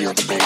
feel the beat.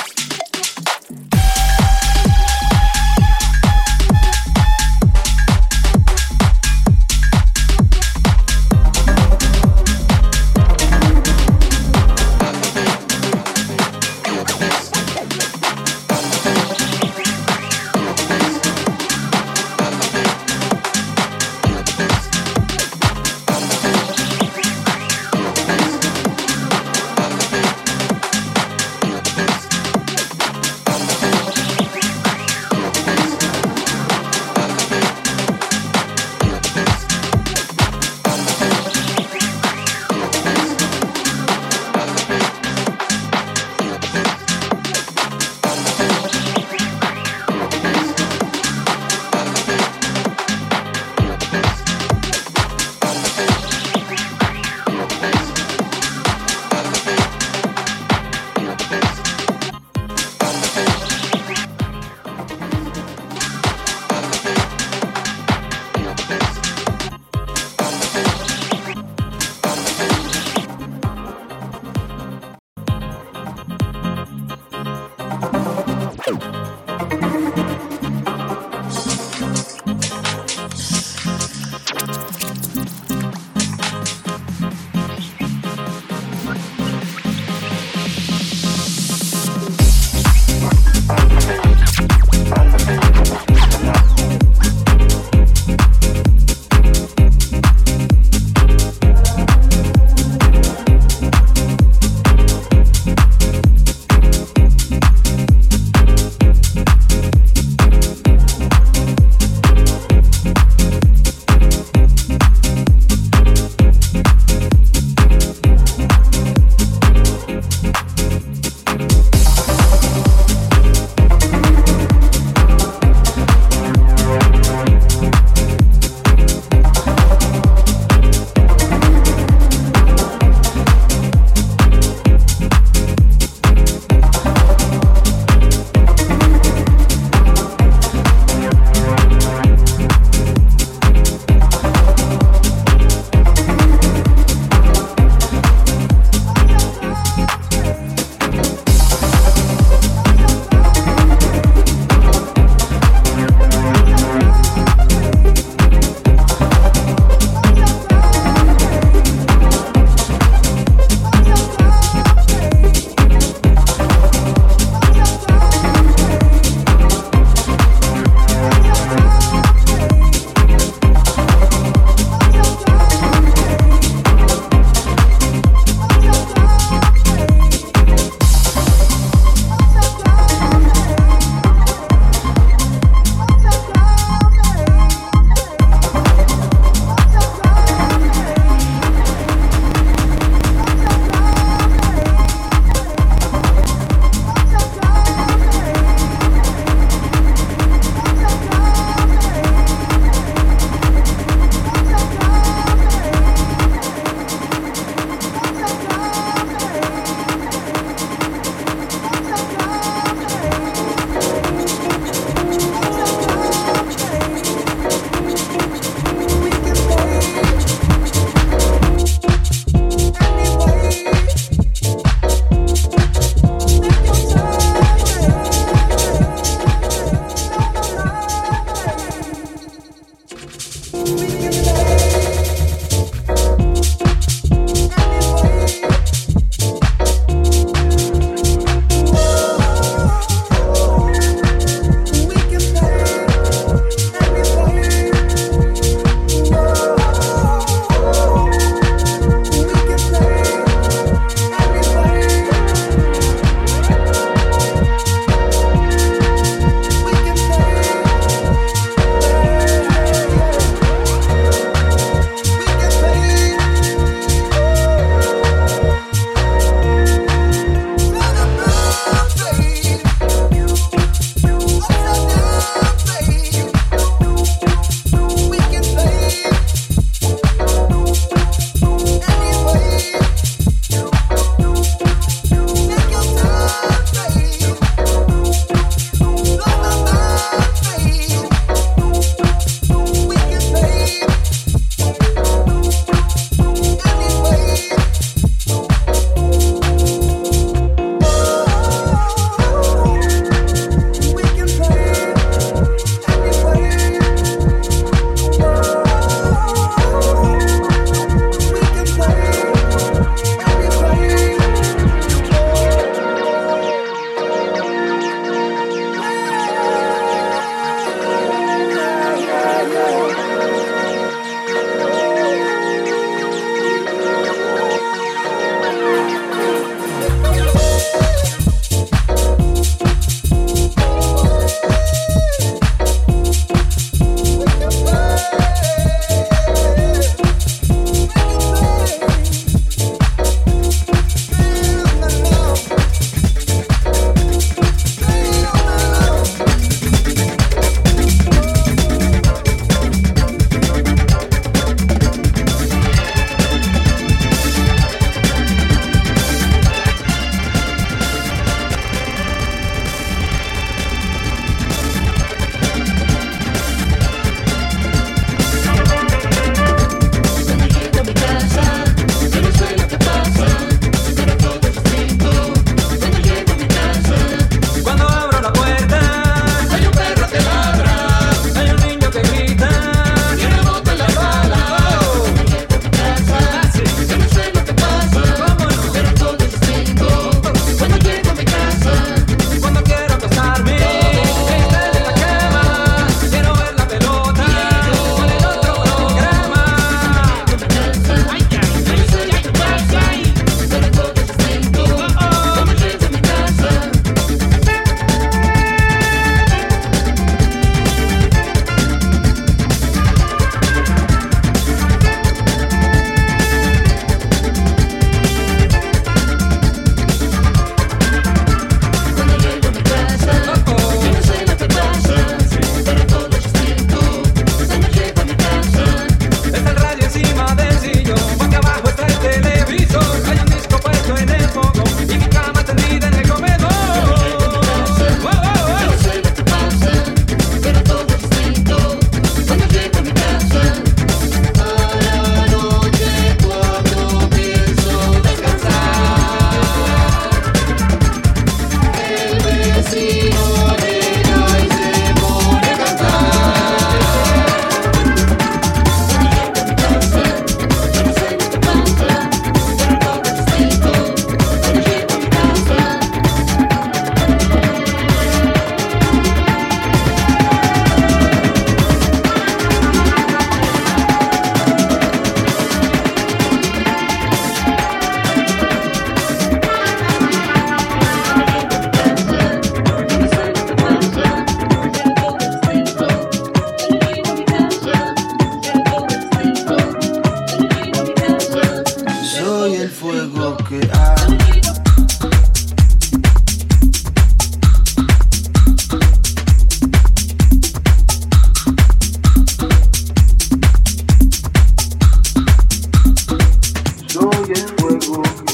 room.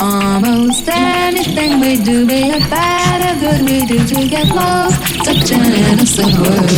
almost anything we do be it bad or good we do to get lost. Such an innocent world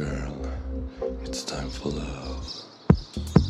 girl. It's time for love.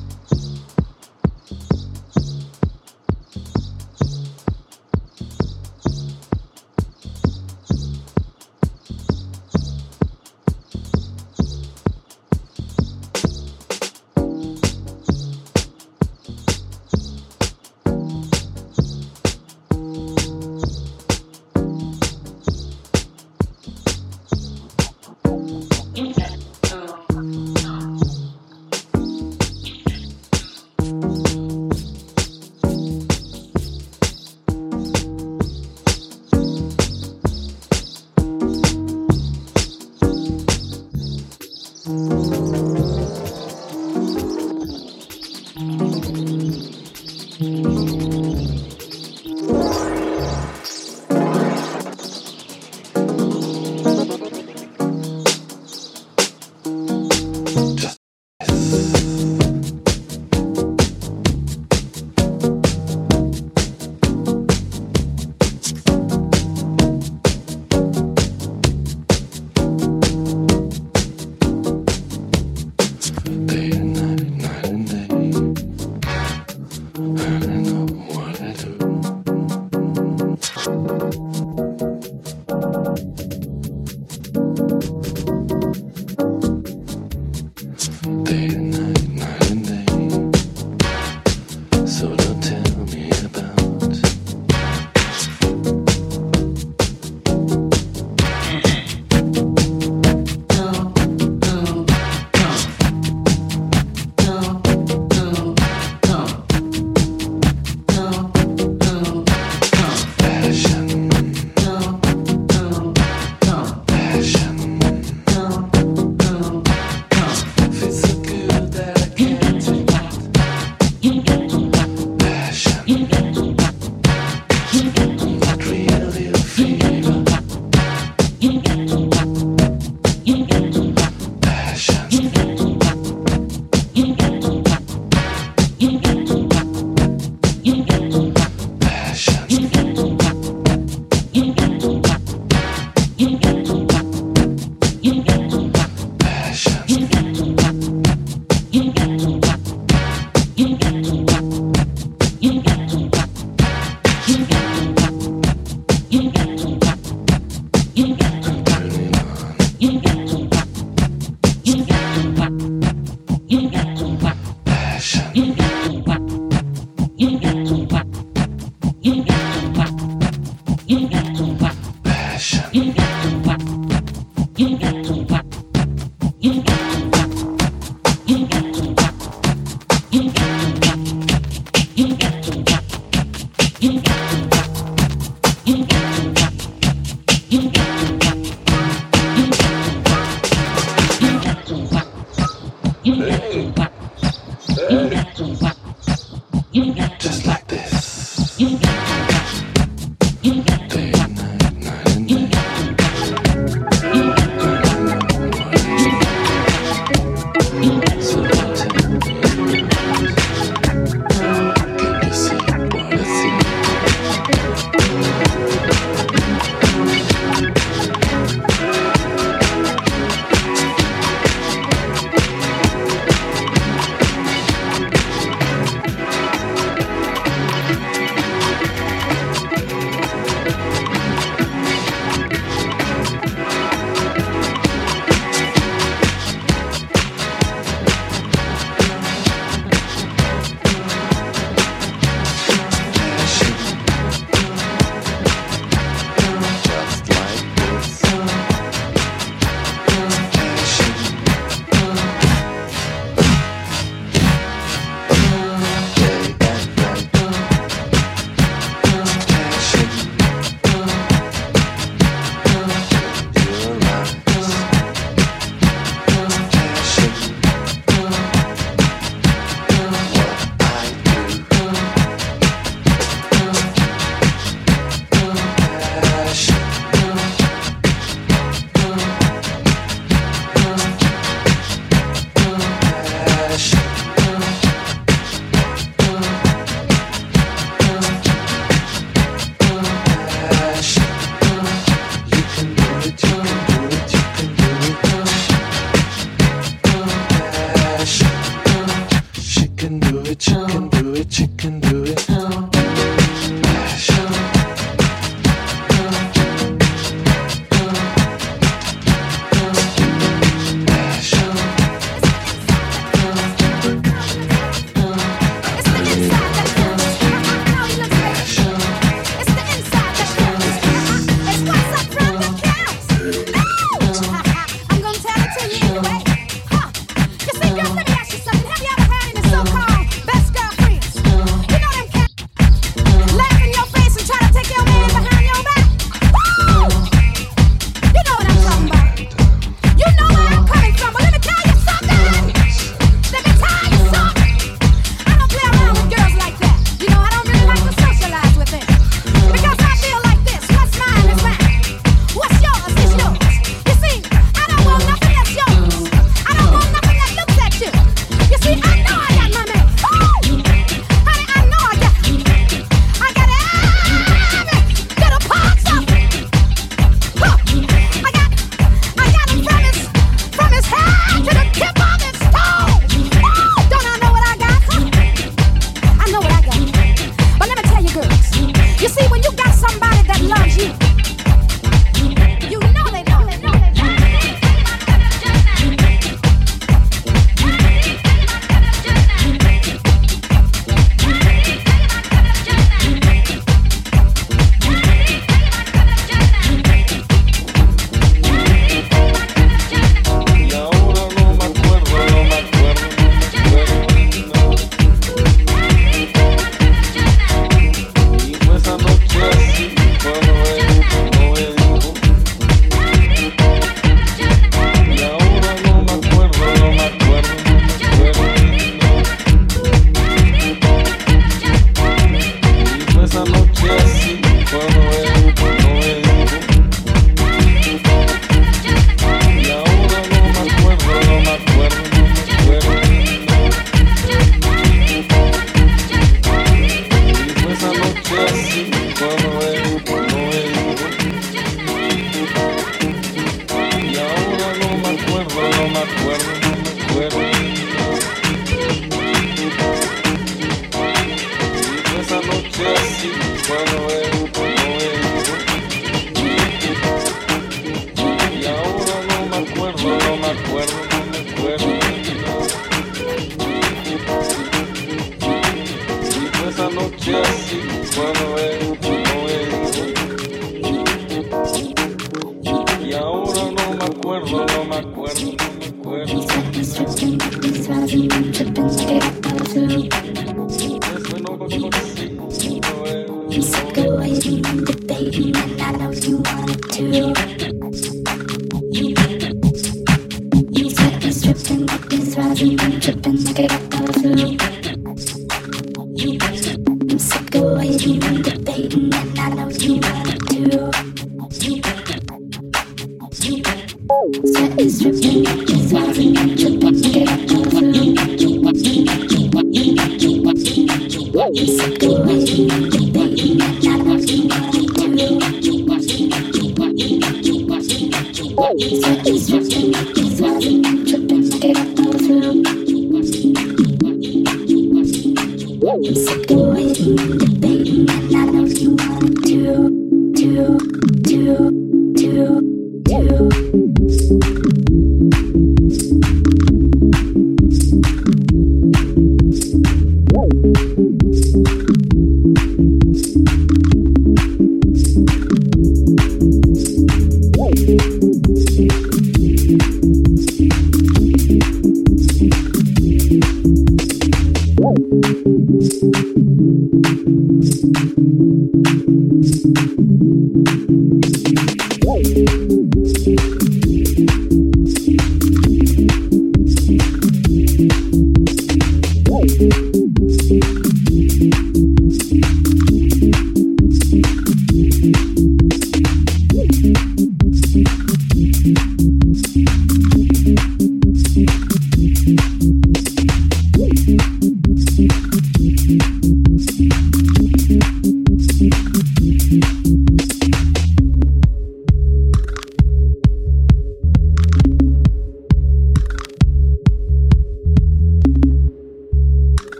Sweat is dripping, it's rising, keep up.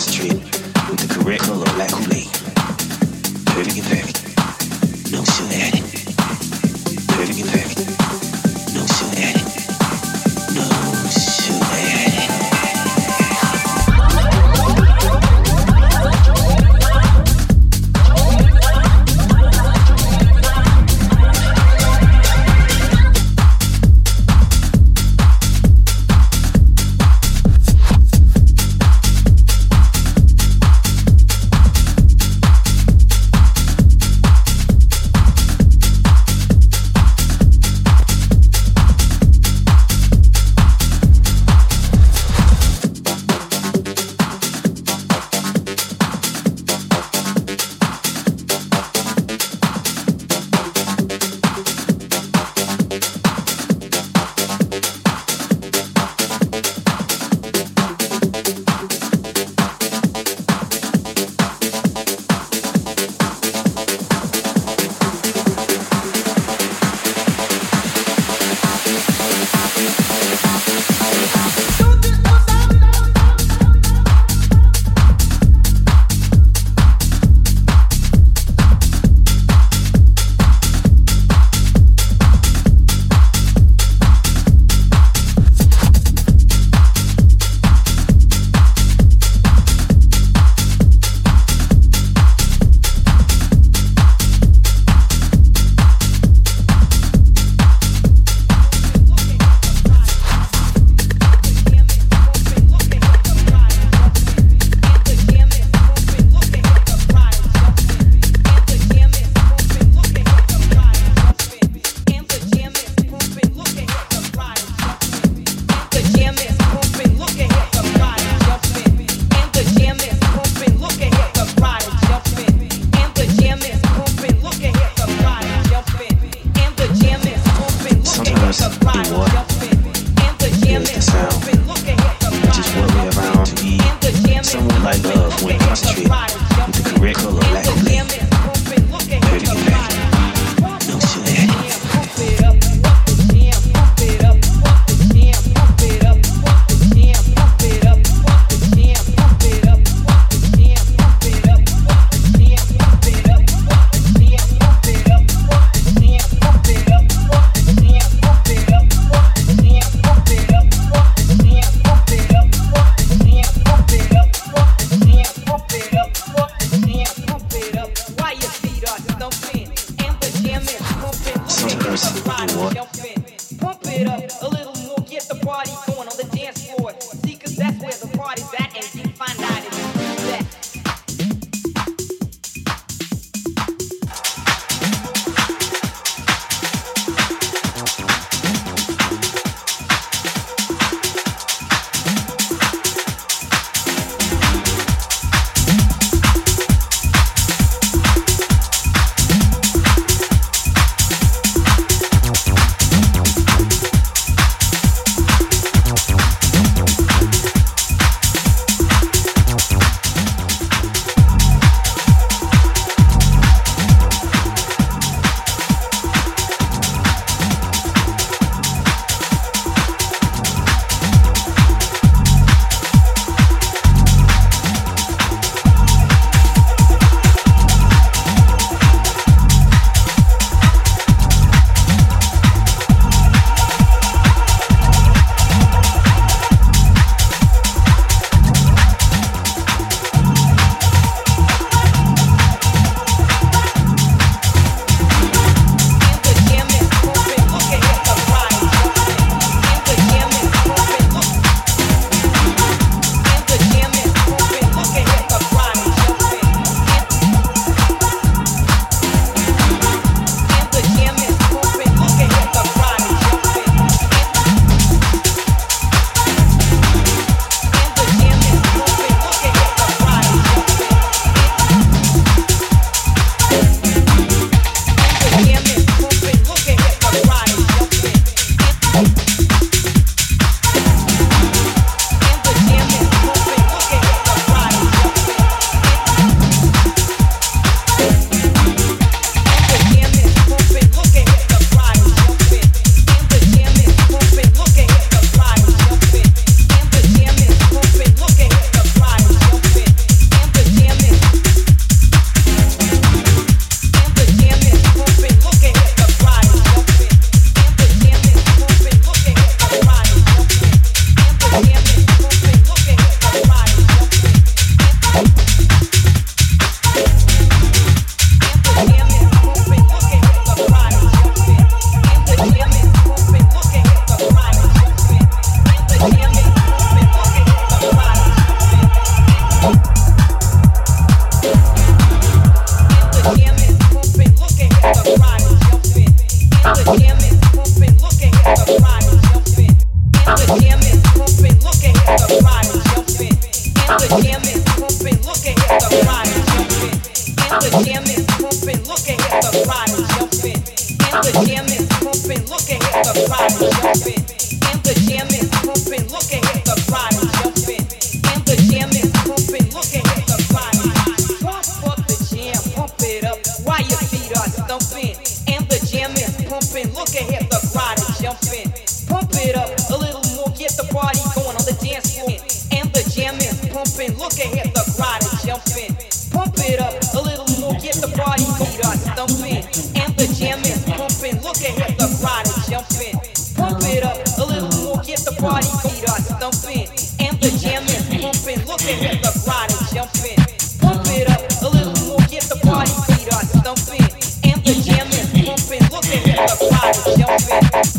Street. the jam is pumping, look at the crowd jumping. And keep